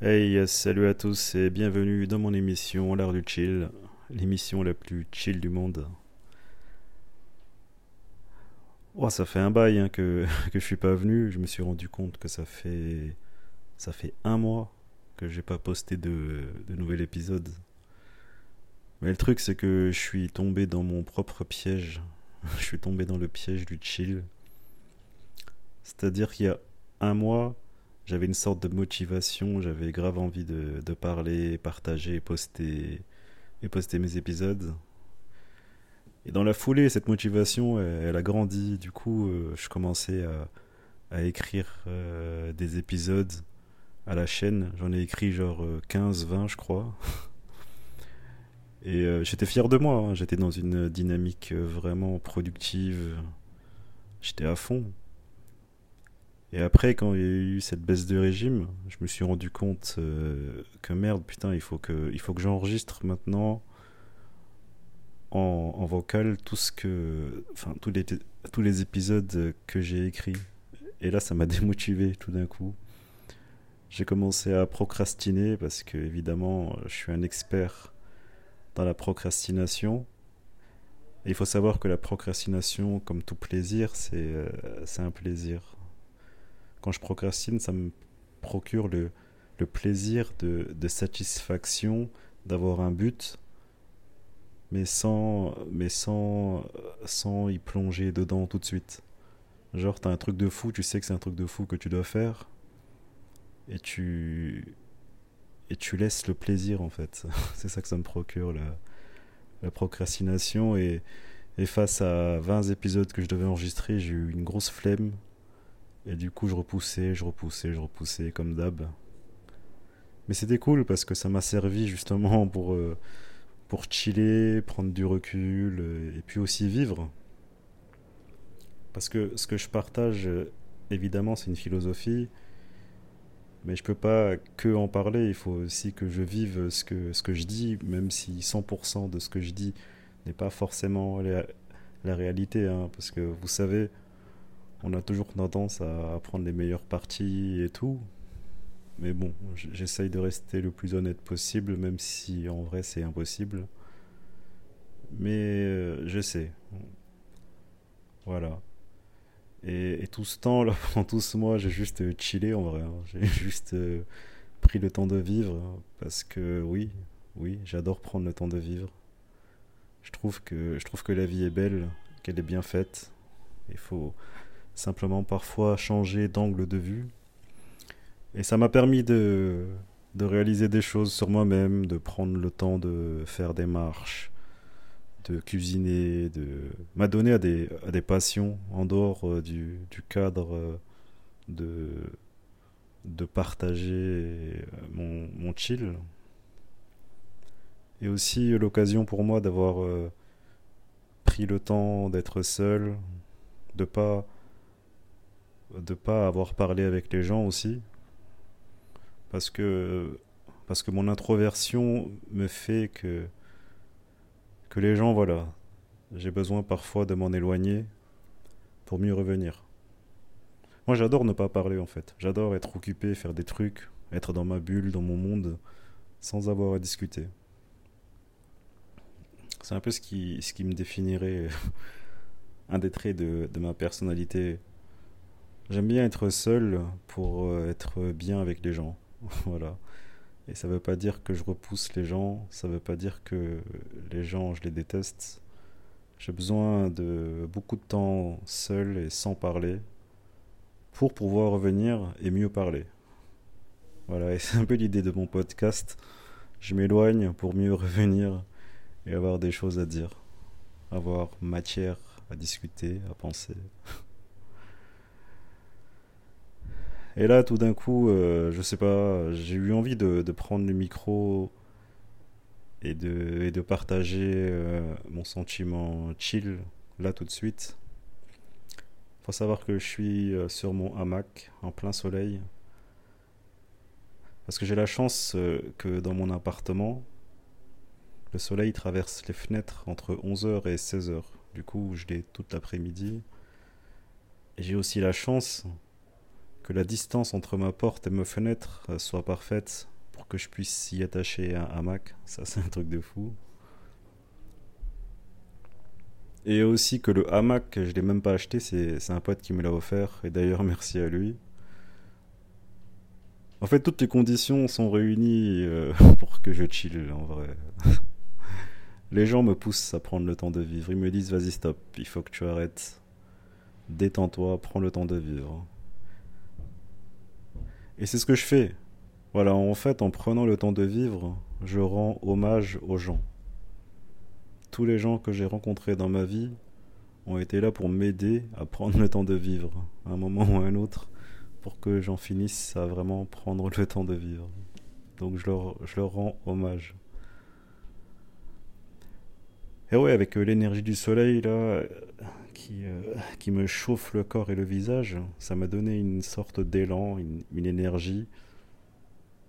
Hey, salut à tous et bienvenue dans mon émission L'Art du Chill, l'émission la plus chill du monde. Oh, ça fait un bail hein, que, que je suis pas venu. Je me suis rendu compte que ça fait ça fait un mois que j'ai pas posté de, de nouvel épisode. Mais le truc c'est que je suis tombé dans mon propre piège. je suis tombé dans le piège du chill. C'est-à-dire qu'il y a un mois, j'avais une sorte de motivation, j'avais grave envie de, parler, partager, poster et poster mes épisodes. Et dans la foulée, cette motivation, elle, a grandi. Du coup, euh, je commençais à, écrire euh, des épisodes à la chaîne. J'en ai écrit genre 15, euh, 20, je crois. Et j'étais fier de moi. hein. J'étais dans une dynamique vraiment productive. J'étais à fond. Et après, quand il y a eu cette baisse de régime, je me suis rendu compte euh, que merde, putain, il faut que, il faut que j'enregistre maintenant en, en vocal tout ce que, enfin, tous les, tous les épisodes que j'ai écrits. Et là, ça m'a démotivé tout d'un coup. J'ai commencé à procrastiner parce que, évidemment, je suis un expert dans la procrastination. Et il faut savoir que la procrastination, comme tout plaisir, c'est euh, un plaisir. Quand je procrastine, ça me procure le, plaisir de, satisfaction d'avoir un but, mais sans, mais sans, sans y plonger dedans tout de suite. Genre, t'as un truc de fou, tu sais que c'est un truc de fou que tu dois faire, et tu, et tu laisses le plaisir en fait. c'est ça que ça me procure, la, la procrastination. Et, et face à 20 épisodes que je devais enregistrer, j'ai eu une grosse flemme. Et du coup, je repoussais, je repoussais, je repoussais comme d'hab. Mais c'était cool parce que ça m'a servi justement pour, euh, pour chiller, prendre du recul euh, et puis aussi vivre. Parce que ce que je partage, euh, évidemment, c'est une philosophie, mais je peux pas que en parler, il faut aussi que je vive ce que, ce que je dis, même si 100% de ce que je dis n'est pas forcément la, réalité, hein, parce que vous savez, on a toujours tendance à prendre les meilleures parties et tout, mais bon, j'essaye de rester le plus honnête possible, même si en vrai c'est impossible. Mais euh, je sais, voilà. Et, et tout ce temps, là, pendant tout ce mois, j'ai juste euh, chillé en vrai. hein. J'ai juste euh, pris le temps de vivre. hein, Parce que oui, oui, j'adore prendre le temps de vivre. Je trouve que, je trouve que la vie est belle, qu'elle est bien faite. Il faut simplement parfois changer d'angle de vue. Et ça m'a permis de, de réaliser des choses sur moi-même, de prendre le temps de faire des marches, de cuisiner, de m'adonner à des, à des passions en dehors euh, du, du cadre euh, de, de partager euh, mon, mon chill. Et aussi l'occasion pour moi d'avoir pris le temps d'être seul, de pas de pas avoir parlé avec les gens aussi, parce que parce que mon introversion me fait que que les gens, voilà, j'ai besoin parfois de m'en éloigner pour mieux revenir. Moi, j'adore ne pas parler en fait. J'adore être occupé, faire des trucs, être dans ma bulle, dans mon monde, sans avoir à discuter. C'est un peu ce qui, ce qui me définirait un des traits de, de ma personnalité. J'aime bien être seul pour euh, être bien avec les gens. Voilà. Et ça veut pas dire que je repousse les gens, ça veut pas dire que les gens, je les déteste. J'ai besoin de beaucoup de temps seul et sans parler pour pouvoir revenir et mieux parler. Voilà, et c'est un peu l'idée de mon podcast. Je m'éloigne pour mieux revenir et avoir des choses à dire, avoir matière à discuter, à penser. Et là, tout d'un coup, euh, je sais pas, j'ai eu envie de, prendre le micro et de, partager euh, mon sentiment chill là tout de suite. Faut savoir que je suis euh, sur mon hamac en plein soleil parce que j'ai la chance que dans mon appartement, le soleil traverse les fenêtres entre 11 heures et 16 heures. Du coup, je l'ai toute l'après-midi. J'ai aussi la chance que la distance entre ma porte et ma fenêtre soit parfaite pour que je puisse y attacher un hamac. Ça, c'est un truc de fou. Et aussi que le hamac, je l'ai même pas acheté, c'est un pote qui me l'a offert. Et d'ailleurs, merci à lui. En fait, toutes les conditions sont réunies euh, pour que je chill, en vrai. les gens me poussent à prendre le temps de vivre. Ils me disent, vas-y, stop, il faut que tu arrêtes. Détends-toi, prends le temps de vivre. Et c'est ce que je fais. Voilà, en fait, en prenant le temps de vivre, je rends hommage aux gens. Tous les gens que j'ai rencontrés dans ma vie ont été là pour m'aider à prendre le temps de vivre, à un moment ou à un autre, pour que j'en finisse à vraiment prendre le temps de vivre. Donc je leur, je leur rends hommage. Et ouais, avec euh, l'énergie du soleil là, qui, euh, qui me chauffe le corps et le visage, ça m'a donné une sorte d'élan, une, énergie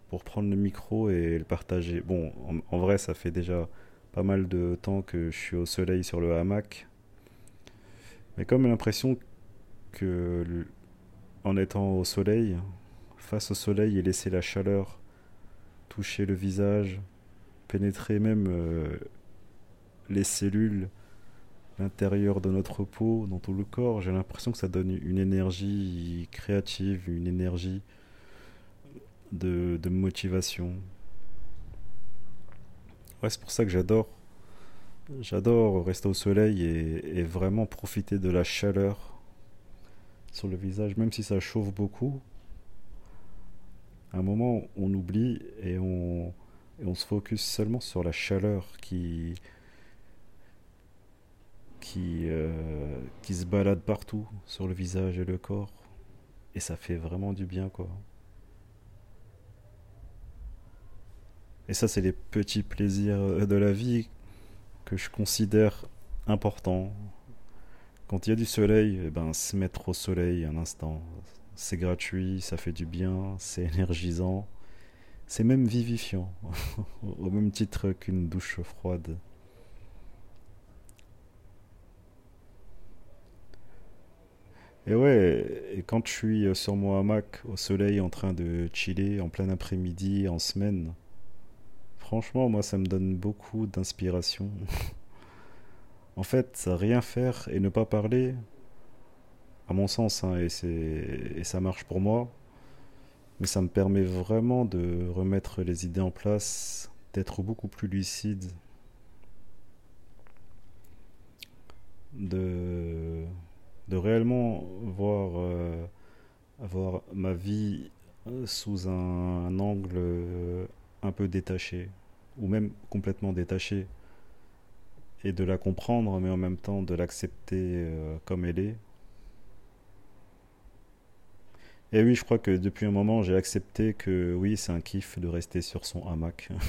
pour prendre le micro et le partager. Bon, en, vrai, ça fait déjà pas mal de temps que je suis au soleil sur le hamac. Mais comme l'impression que en étant au soleil, face au soleil et laisser la chaleur toucher le visage, pénétrer même euh, les cellules, l'intérieur de notre peau, dans tout le corps, j'ai l'impression que ça donne une énergie créative, une énergie de, motivation. Ouais, c'est pour ça que j'adore. J'adore rester au soleil et, vraiment profiter de la chaleur sur le visage, même si ça chauffe beaucoup. À un moment, on oublie et on, et on se focus seulement sur la chaleur qui, qui, euh, qui se balade partout sur le visage et le corps. Et ça fait vraiment du bien, quoi. Et ça, c'est les petits plaisirs de la vie que je considère importants. Quand il y a du soleil, eh ben, se mettre au soleil un instant, c'est gratuit, ça fait du bien, c'est énergisant, c'est même vivifiant, au même titre qu'une douche froide. Et ouais, et quand je suis euh, sur mon hamac au soleil en train de chiller en plein après-midi, en semaine, franchement, moi, ça me donne beaucoup d'inspiration. en fait, rien faire et ne pas parler, à mon sens, hein, et, et ça marche pour moi, mais ça me permet vraiment de remettre les idées en place, d'être beaucoup plus lucide, de de réellement voir, euh, ma vie euh, sous un, angle euh, un peu détaché, ou même complètement détaché, et de la comprendre, mais en même temps de l'accepter comme elle est. Et oui, je crois que depuis un moment, j'ai accepté que oui, c'est un kiff de rester sur son hamac.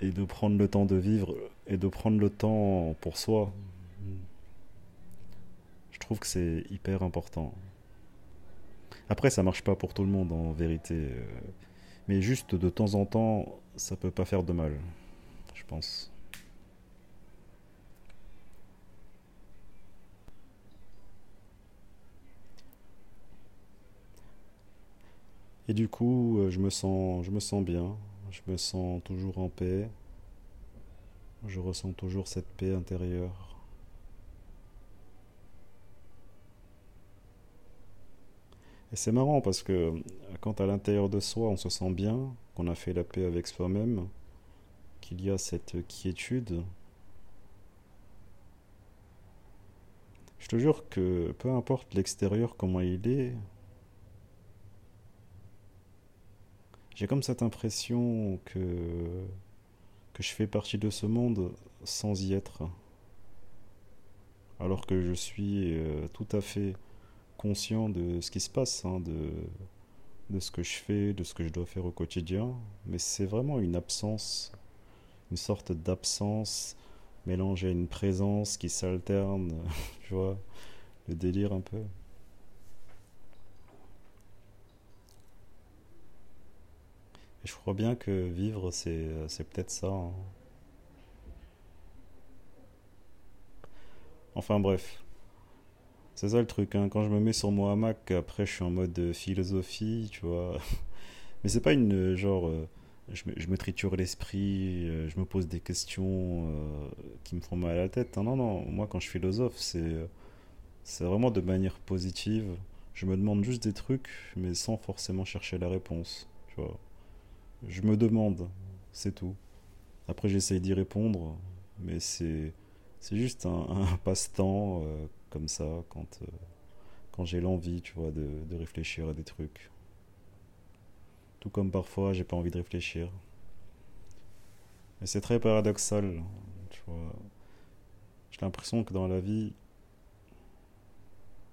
et de prendre le temps de vivre et de prendre le temps pour soi trouve que c'est hyper important. Après, ça marche pas pour tout le monde en vérité. Euh, mais juste de temps en temps, ça peut pas faire de mal, je pense. Et du coup, euh, je me sens, je me sens bien, je me sens toujours en paix, je ressens toujours cette paix intérieure. Et c'est marrant parce que quand à l'intérieur de soi on se sent bien, qu'on a fait la paix avec soi-même, qu'il y a cette quiétude, je te jure que peu importe l'extérieur, comment il est, j'ai comme cette impression que, que je fais partie de ce monde sans y être. Alors que je suis euh, tout à fait conscient de ce qui se passe, hein, de, de ce que je fais, de ce que je dois faire au quotidien, mais c'est vraiment une absence, une sorte d'absence mélangée à une présence qui s'alterne, tu vois, le délire un peu. Et je crois bien que vivre, c'est, c'est peut-être ça. Hein. Enfin bref, C'est ça le truc, hein. quand je me mets sur mon hamac, après je suis en mode philosophie, tu vois. Mais c'est pas une genre. euh, je, me, triture l'esprit, euh, je me pose des questions euh, qui me font mal à la tête. Non, non, moi quand je philosophe, c'est euh, c'est vraiment de manière positive. Je me demande juste des trucs, mais sans forcément chercher la réponse, tu vois. Je me demande, c'est tout. Après, j'essaye d'y répondre, mais c'est c'est juste un, passe-temps euh, comme ça quand, euh, quand j'ai l'envie, tu vois, de, de réfléchir à des trucs. Tout comme parfois, j'ai pas envie de réfléchir. Et c'est très paradoxal, tu vois. J'ai l'impression que dans la vie,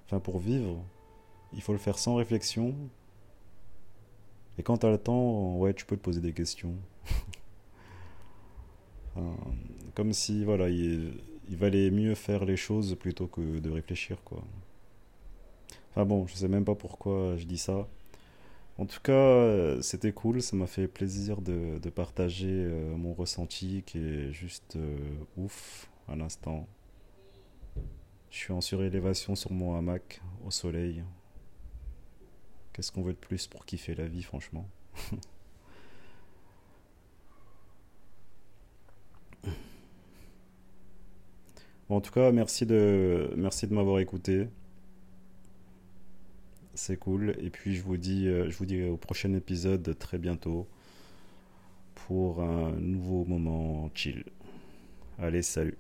enfin pour vivre, il faut le faire sans réflexion. Et quand t'as le temps, ouais, tu peux te poser des questions. Comme si, voilà, il, il valait mieux faire les choses plutôt que de réfléchir, quoi. Enfin bon, je sais même pas pourquoi je dis ça. En tout cas, euh, c'était cool, ça m'a fait plaisir de, partager euh, mon ressenti qui est juste euh, ouf à l'instant. Je suis en surélévation sur mon hamac, au soleil. Qu'est-ce qu'on veut de plus pour kiffer la vie, franchement? En tout cas, merci de, merci de m'avoir écouté. C'est cool. Et puis, je vous dis, euh, je vous dis au prochain épisode très bientôt pour un nouveau moment chill. Allez, salut.